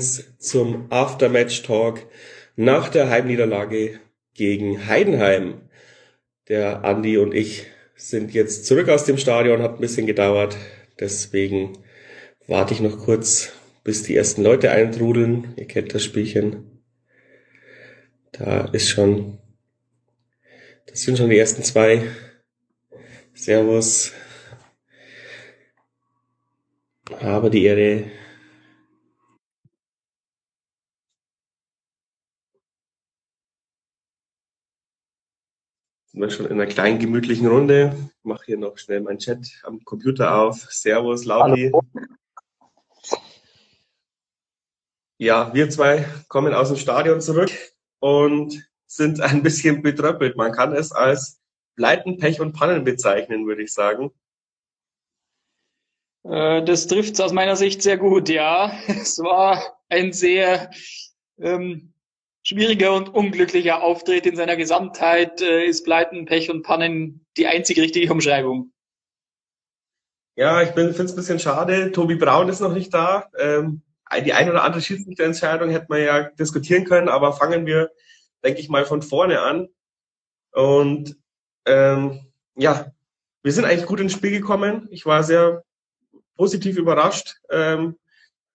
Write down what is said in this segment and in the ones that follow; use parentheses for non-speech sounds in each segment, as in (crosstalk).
übrigens zum Aftermatch-Talk nach der Heimniederlage gegen Heidenheim. Der Andi und ich sind jetzt zurück aus dem Stadion, hat ein bisschen gedauert. Deswegen warte ich noch kurz, bis die ersten Leute eintrudeln. Ihr kennt das Spielchen. Da ist schon, das sind schon die ersten zwei. Servus. Habe die Ehre. Sind wir schon in einer kleinen gemütlichen Runde. Ich mache hier noch schnell meinen Chat am Computer auf. Servus, Laudi. Ja, wir zwei kommen aus dem Stadion zurück und sind ein bisschen betröppelt. Man kann es als Pleiten, Pech und Pannen bezeichnen, würde ich sagen. Äh, das trifft es aus meiner Sicht sehr gut, ja. Es war ein sehr ähm, schwieriger und unglücklicher Auftritt in seiner Gesamtheit. Äh, ist Pleiten, Pech und Pannen die einzige richtige Umschreibung? Ja, ich finde es ein bisschen schade. Tobi Braun ist noch nicht da. Ähm, die eine oder andere Schiedsrichterentscheidung hätte man ja diskutieren können, aber fangen wir, denke ich mal, von vorne an. Und ähm, ja, wir sind eigentlich gut ins Spiel gekommen. Ich war sehr positiv überrascht, ähm,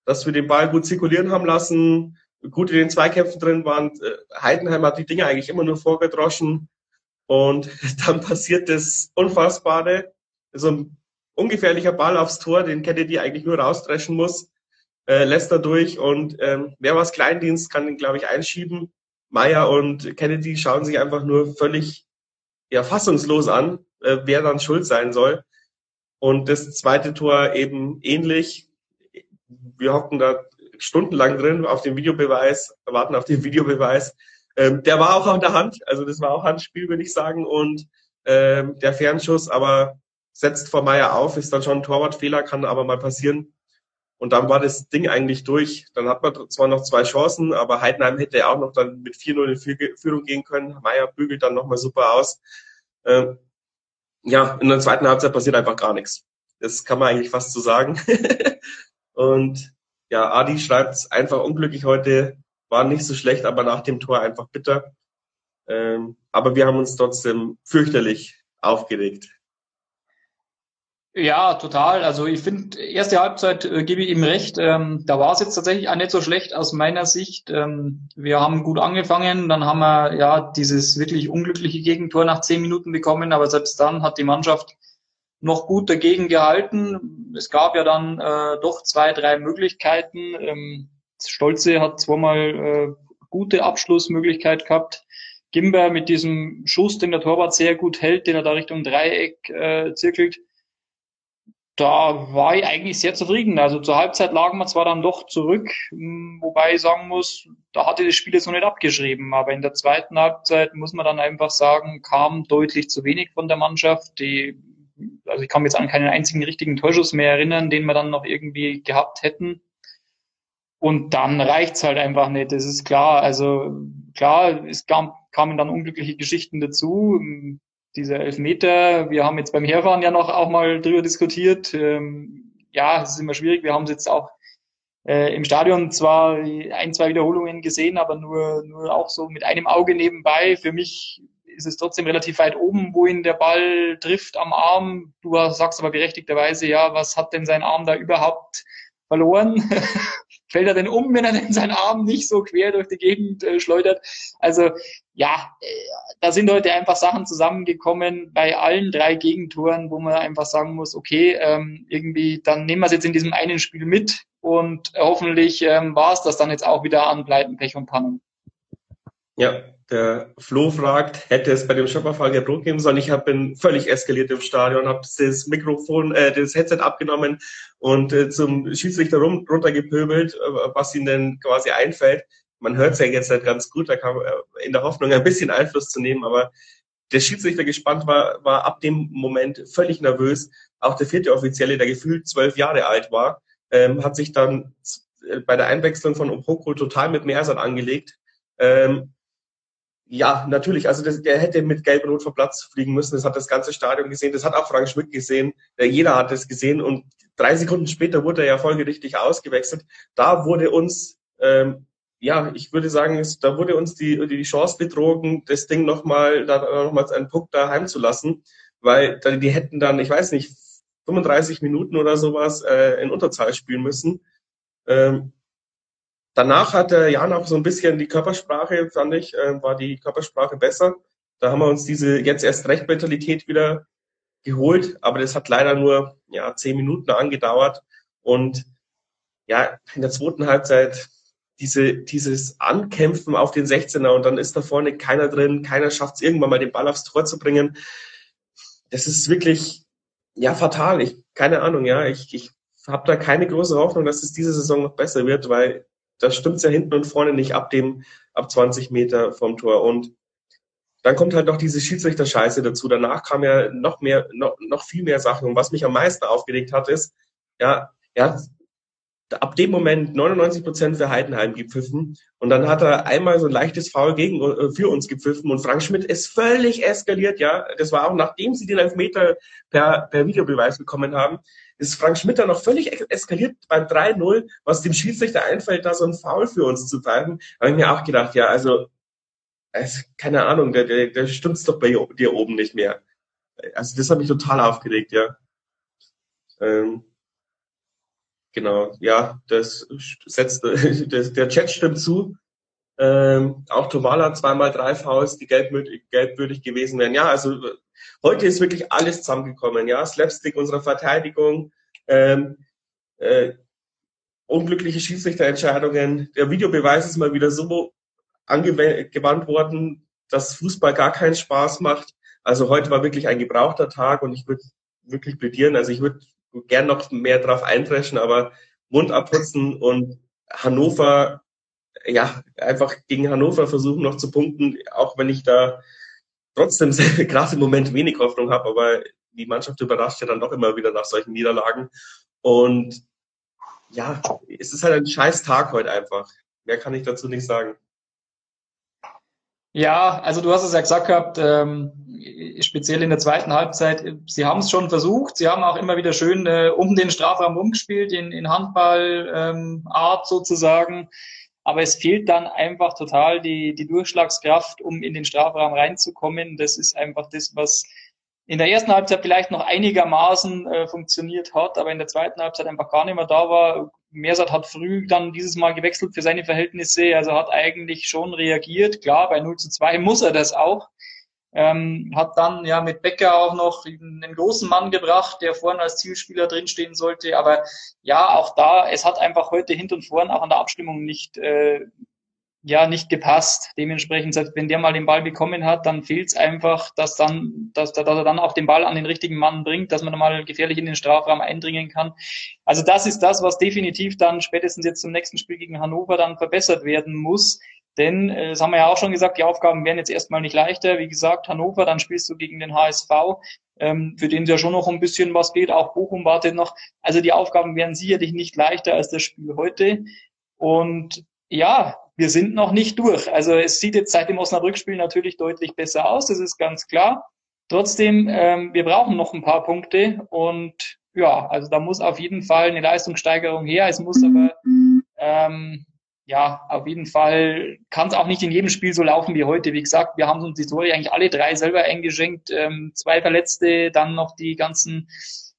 dass wir den Ball gut zirkulieren haben lassen, gut in den Zweikämpfen drin waren. Äh, Heidenheim hat die Dinge eigentlich immer nur vorgedroschen. Und (laughs) dann passiert das Unfassbare. So ein ungefährlicher Ball aufs Tor, den Kennedy eigentlich nur rausdreschen muss, äh, lässt er durch. Und ähm, wer was Kleindienst kann den, glaube ich, einschieben. Meyer und Kennedy schauen sich einfach nur völlig ja, fassungslos an, äh, wer dann schuld sein soll. Und das zweite Tor eben ähnlich. Wir hocken da stundenlang drin auf den Videobeweis, warten auf den Videobeweis. Ähm, der war auch an der Hand, also das war auch Handspiel, würde ich sagen. Und ähm, der Fernschuss aber setzt vor Meier auf, ist dann schon ein Torwartfehler, kann aber mal passieren. Und dann war das Ding eigentlich durch. Dann hat man zwar noch zwei Chancen, aber Heidenheim hätte auch noch dann mit 4-0 in Führung gehen können. Meier bügelt dann nochmal super aus. Ähm, ja, in der zweiten Halbzeit passiert einfach gar nichts. Das kann man eigentlich fast so sagen. (laughs) und ja, Adi schreibt einfach unglücklich heute, war nicht so schlecht, aber nach dem Tor einfach bitter. Ähm, aber wir haben uns trotzdem fürchterlich aufgeregt. Ja, total. Also ich finde, erste Halbzeit äh, gebe ich ihm recht. Ähm, da war es jetzt tatsächlich auch nicht so schlecht aus meiner Sicht. Ähm, wir haben gut angefangen, dann haben wir ja dieses wirklich unglückliche Gegentor nach zehn Minuten bekommen, aber selbst dann hat die Mannschaft noch gut dagegen gehalten. Es gab ja dann äh, doch zwei, drei Möglichkeiten. Ähm, Stolze hat zweimal äh, gute Abschlussmöglichkeit gehabt. Gimber mit diesem Schuss, den der Torwart sehr gut hält, den er da Richtung Dreieck äh, zirkelt da war ich eigentlich sehr zufrieden. Also zur Halbzeit lagen wir zwar dann doch zurück, hm, wobei ich sagen muss, da hatte das Spiel jetzt noch nicht abgeschrieben. Aber in der zweiten Halbzeit muss man dann einfach sagen, kam deutlich zu wenig von der Mannschaft. Die, also ich kann mich jetzt an keinen einzigen richtigen Torschuss mehr erinnern, den wir dann noch irgendwie gehabt hätten. Und dann reicht's halt einfach nicht. Das ist klar. Also klar, es kam, kamen dann unglückliche Geschichten dazu dieser Elfmeter, wir haben jetzt beim Herfahren ja noch auch mal drüber diskutiert. Ähm, ja, es ist immer schwierig. Wir haben es jetzt auch äh, im Stadion zwar ein, zwei Wiederholungen gesehen, aber nur, nur auch so mit einem Auge nebenbei. Für mich ist es trotzdem relativ weit oben, wohin der Ball trifft am Arm. Du sagst aber berechtigterweise, ja, was hat denn sein Arm da überhaupt verloren? (laughs) Fällt er denn um, wenn er denn seinen Arm nicht so quer durch die Gegend äh, schleudert? Also ja, äh, da sind heute einfach Sachen zusammengekommen bei allen drei Gegentoren, wo man einfach sagen muss, okay, ähm, irgendwie, dann nehmen wir es jetzt in diesem einen Spiel mit und hoffentlich ähm, war es das dann jetzt auch wieder an Pleiten, Pech und Pannen. Ja, der Flo fragt, hätte es bei dem Schöpferfall Rot geben sollen? Ich habe völlig eskaliert im Stadion, habe das Mikrofon, äh, das Headset abgenommen und äh, zum Schiedsrichter rum, runtergepöbelt, äh, was ihnen denn quasi einfällt. Man hört es ja jetzt nicht ganz gut, da kam äh, in der Hoffnung ein bisschen Einfluss zu nehmen, aber der Schiedsrichter gespannt war, war ab dem Moment völlig nervös. Auch der vierte Offizielle, der gefühlt zwölf Jahre alt war, ähm, hat sich dann äh, bei der Einwechslung von Opoko total mit Mersat angelegt. Ähm, ja, natürlich. Also das, der hätte mit gelb rot vom Platz fliegen müssen. Das hat das ganze Stadion gesehen. Das hat auch Frank Schmidt gesehen. Der, jeder hat das gesehen. Und drei Sekunden später wurde er ja folgerichtig ausgewechselt. Da wurde uns ähm, ja, ich würde sagen, es, da wurde uns die, die Chance betrogen, das Ding nochmal, da nochmals einen Puck daheim zu lassen, weil die hätten dann, ich weiß nicht, 35 Minuten oder sowas äh, in Unterzahl spielen müssen. Ähm, danach hatte Jan auch so ein bisschen die Körpersprache, fand ich, äh, war die Körpersprache besser. Da haben wir uns diese jetzt erst recht Mentalität wieder geholt, aber das hat leider nur ja zehn Minuten angedauert und ja in der zweiten Halbzeit diese dieses Ankämpfen auf den 16er und dann ist da vorne keiner drin, keiner schafft es irgendwann mal den Ball aufs Tor zu bringen. Das ist wirklich ja fatal. Ich keine Ahnung, ja, ich, ich habe da keine große Hoffnung, dass es diese Saison noch besser wird, weil das stimmt ja hinten und vorne nicht ab dem ab 20 Meter vom Tor und dann kommt halt noch diese Schiedsrichter-Scheiße dazu. Danach kam ja noch mehr, noch, noch viel mehr Sachen. Und was mich am meisten aufgeregt hat, ist, ja, er hat ab dem Moment 99 Prozent für Heidenheim gepfiffen und dann hat er einmal so ein leichtes Foul gegen äh, für uns gepfiffen und Frank Schmidt ist völlig eskaliert, ja. Das war auch nachdem sie den Elfmeter per, per Videobeweis bekommen haben, ist Frank Schmidt dann noch völlig eskaliert beim 3-0, was dem Schiedsrichter einfällt, da so ein Foul für uns zu pfeifen. Habe ich mir auch gedacht, ja, also also, keine Ahnung, der, der, der stimmt's doch bei dir oben nicht mehr. Also das hat mich total aufgeregt, ja. Ähm, genau, ja, das setzt, (laughs) der Chat stimmt zu. Ähm, auch Tomala zweimal drei Fouls, die gelbwürdig, gelbwürdig gewesen wären. Ja, also heute ist wirklich alles zusammengekommen. Ja, Slapstick unserer Verteidigung, ähm, äh, unglückliche Schiedsrichterentscheidungen. Der Videobeweis ist mal wieder so angewandt worden, dass Fußball gar keinen Spaß macht. Also heute war wirklich ein gebrauchter Tag und ich würde wirklich plädieren, also ich würde gern noch mehr drauf eintreschen, aber Mund abputzen und Hannover, ja, einfach gegen Hannover versuchen noch zu punkten, auch wenn ich da trotzdem (laughs) gerade im Moment wenig Hoffnung habe, aber die Mannschaft überrascht ja dann doch immer wieder nach solchen Niederlagen. Und ja, es ist halt ein scheiß Tag heute einfach. Mehr kann ich dazu nicht sagen. Ja, also du hast es ja gesagt gehabt, ähm, speziell in der zweiten Halbzeit, sie haben es schon versucht, sie haben auch immer wieder schön äh, um den Strafraum umgespielt, in, in Handballart ähm, sozusagen. Aber es fehlt dann einfach total die, die Durchschlagskraft, um in den Strafraum reinzukommen. Das ist einfach das, was in der ersten Halbzeit vielleicht noch einigermaßen äh, funktioniert hat, aber in der zweiten Halbzeit einfach gar nicht mehr da war. Mersat hat früh dann dieses Mal gewechselt für seine Verhältnisse, also hat eigentlich schon reagiert. Klar, bei 0 zu 2 muss er das auch. Ähm, hat dann ja mit Becker auch noch einen großen Mann gebracht, der vorne als Zielspieler drinstehen sollte. Aber ja, auch da, es hat einfach heute hint und vorn auch an der Abstimmung nicht äh, ja nicht gepasst. Dementsprechend, wenn der mal den Ball bekommen hat, dann fehlt es einfach, dass dann, dass, dass er dann auch den Ball an den richtigen Mann bringt, dass man dann mal gefährlich in den Strafraum eindringen kann. Also das ist das, was definitiv dann spätestens jetzt zum nächsten Spiel gegen Hannover dann verbessert werden muss. Denn, äh, das haben wir ja auch schon gesagt, die Aufgaben werden jetzt erstmal nicht leichter. Wie gesagt, Hannover, dann spielst du gegen den HSV, ähm, für den ja schon noch ein bisschen was geht. Auch Bochum wartet noch. Also die Aufgaben werden sicherlich nicht leichter als das Spiel heute. Und ja, wir sind noch nicht durch. Also es sieht jetzt seit dem Osnabrück-Spiel natürlich deutlich besser aus, das ist ganz klar. Trotzdem, ähm, wir brauchen noch ein paar Punkte und ja, also da muss auf jeden Fall eine Leistungssteigerung her. Es muss aber ähm, ja, auf jeden Fall kann es auch nicht in jedem Spiel so laufen wie heute. Wie gesagt, wir haben uns die Tore eigentlich alle drei selber eingeschenkt. Ähm, zwei Verletzte, dann noch die ganzen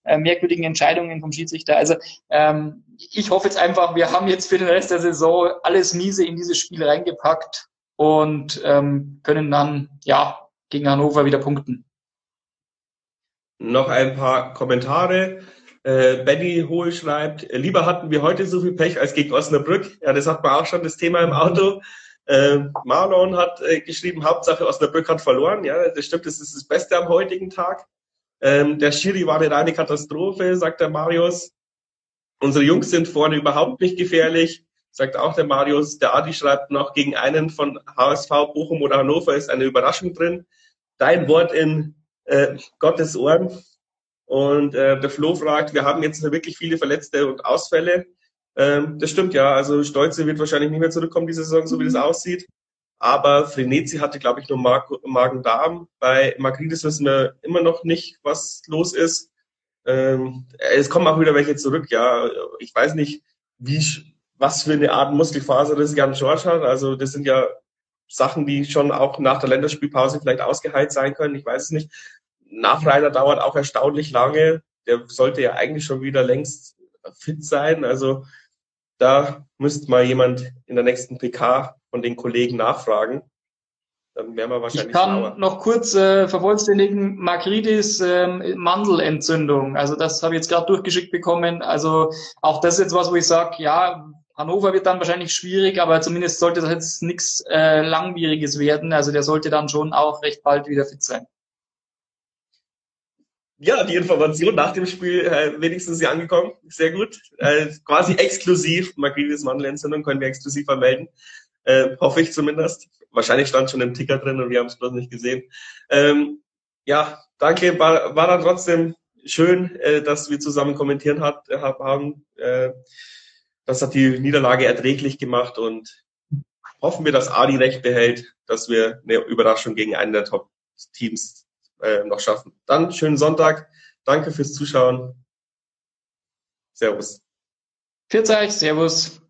äh, merkwürdigen Entscheidungen vom Schiedsrichter. Also ähm, ich hoffe jetzt einfach, wir haben jetzt für den Rest der Saison alles Miese in dieses Spiel reingepackt und ähm, können dann ja gegen Hannover wieder punkten. Noch ein paar Kommentare. Äh, Benny Hohl schreibt, lieber hatten wir heute so viel Pech als gegen Osnabrück. Ja, das hat man auch schon das Thema im Auto. Äh, Marlon hat äh, geschrieben, Hauptsache Osnabrück hat verloren. Ja, das stimmt, das ist das Beste am heutigen Tag. Ähm, der Schiri war eine reine Katastrophe, sagt der Marius. Unsere Jungs sind vorne überhaupt nicht gefährlich, sagt auch der Marius. Der Adi schreibt noch, gegen einen von HSV, Bochum oder Hannover ist eine Überraschung drin. Dein Wort in äh, Gottes Ohren. Und äh, der Flo fragt, wir haben jetzt wirklich viele Verletzte und Ausfälle. Ähm, das stimmt ja. Also Stolze wird wahrscheinlich nicht mehr zurückkommen diese Saison, so wie das aussieht. Aber Frenetzi hatte, glaube ich, nur Magen-Darm. Bei Magrides wissen wir immer noch nicht, was los ist. Ähm, es kommen auch wieder welche zurück, ja. Ich weiß nicht, wie, was für eine Art Muskelfaser das Jan George hat. Also das sind ja Sachen, die schon auch nach der Länderspielpause vielleicht ausgeheilt sein können. Ich weiß es nicht. Nachreiter dauert auch erstaunlich lange. Der sollte ja eigentlich schon wieder längst fit sein. Also da müsste mal jemand in der nächsten PK von den Kollegen nachfragen. Dann wären wir wahrscheinlich Ich kann schlauer. noch kurz äh, vervollständigen, Makridis ähm, Mandelentzündung. Also das habe ich jetzt gerade durchgeschickt bekommen. Also auch das ist jetzt was, wo ich sage, ja, Hannover wird dann wahrscheinlich schwierig, aber zumindest sollte das jetzt nichts äh, Langwieriges werden. Also der sollte dann schon auch recht bald wieder fit sein. Ja, die Information nach dem Spiel äh, wenigstens hier angekommen. Sehr gut. Äh, quasi exklusiv. Magrides Mandelentzündung können wir exklusiv vermelden. Äh, hoffe ich zumindest. Wahrscheinlich stand schon im Ticker drin und wir haben es bloß nicht gesehen. Ähm, ja, danke. War, war dann trotzdem schön, äh, dass wir zusammen kommentieren hat, äh, haben. Äh, das hat die Niederlage erträglich gemacht und hoffen wir, dass Adi recht behält, dass wir eine Überraschung gegen einen der Top-Teams äh, noch schaffen. Dann schönen Sonntag. Danke fürs Zuschauen. Servus. Pfiat euch, Servus.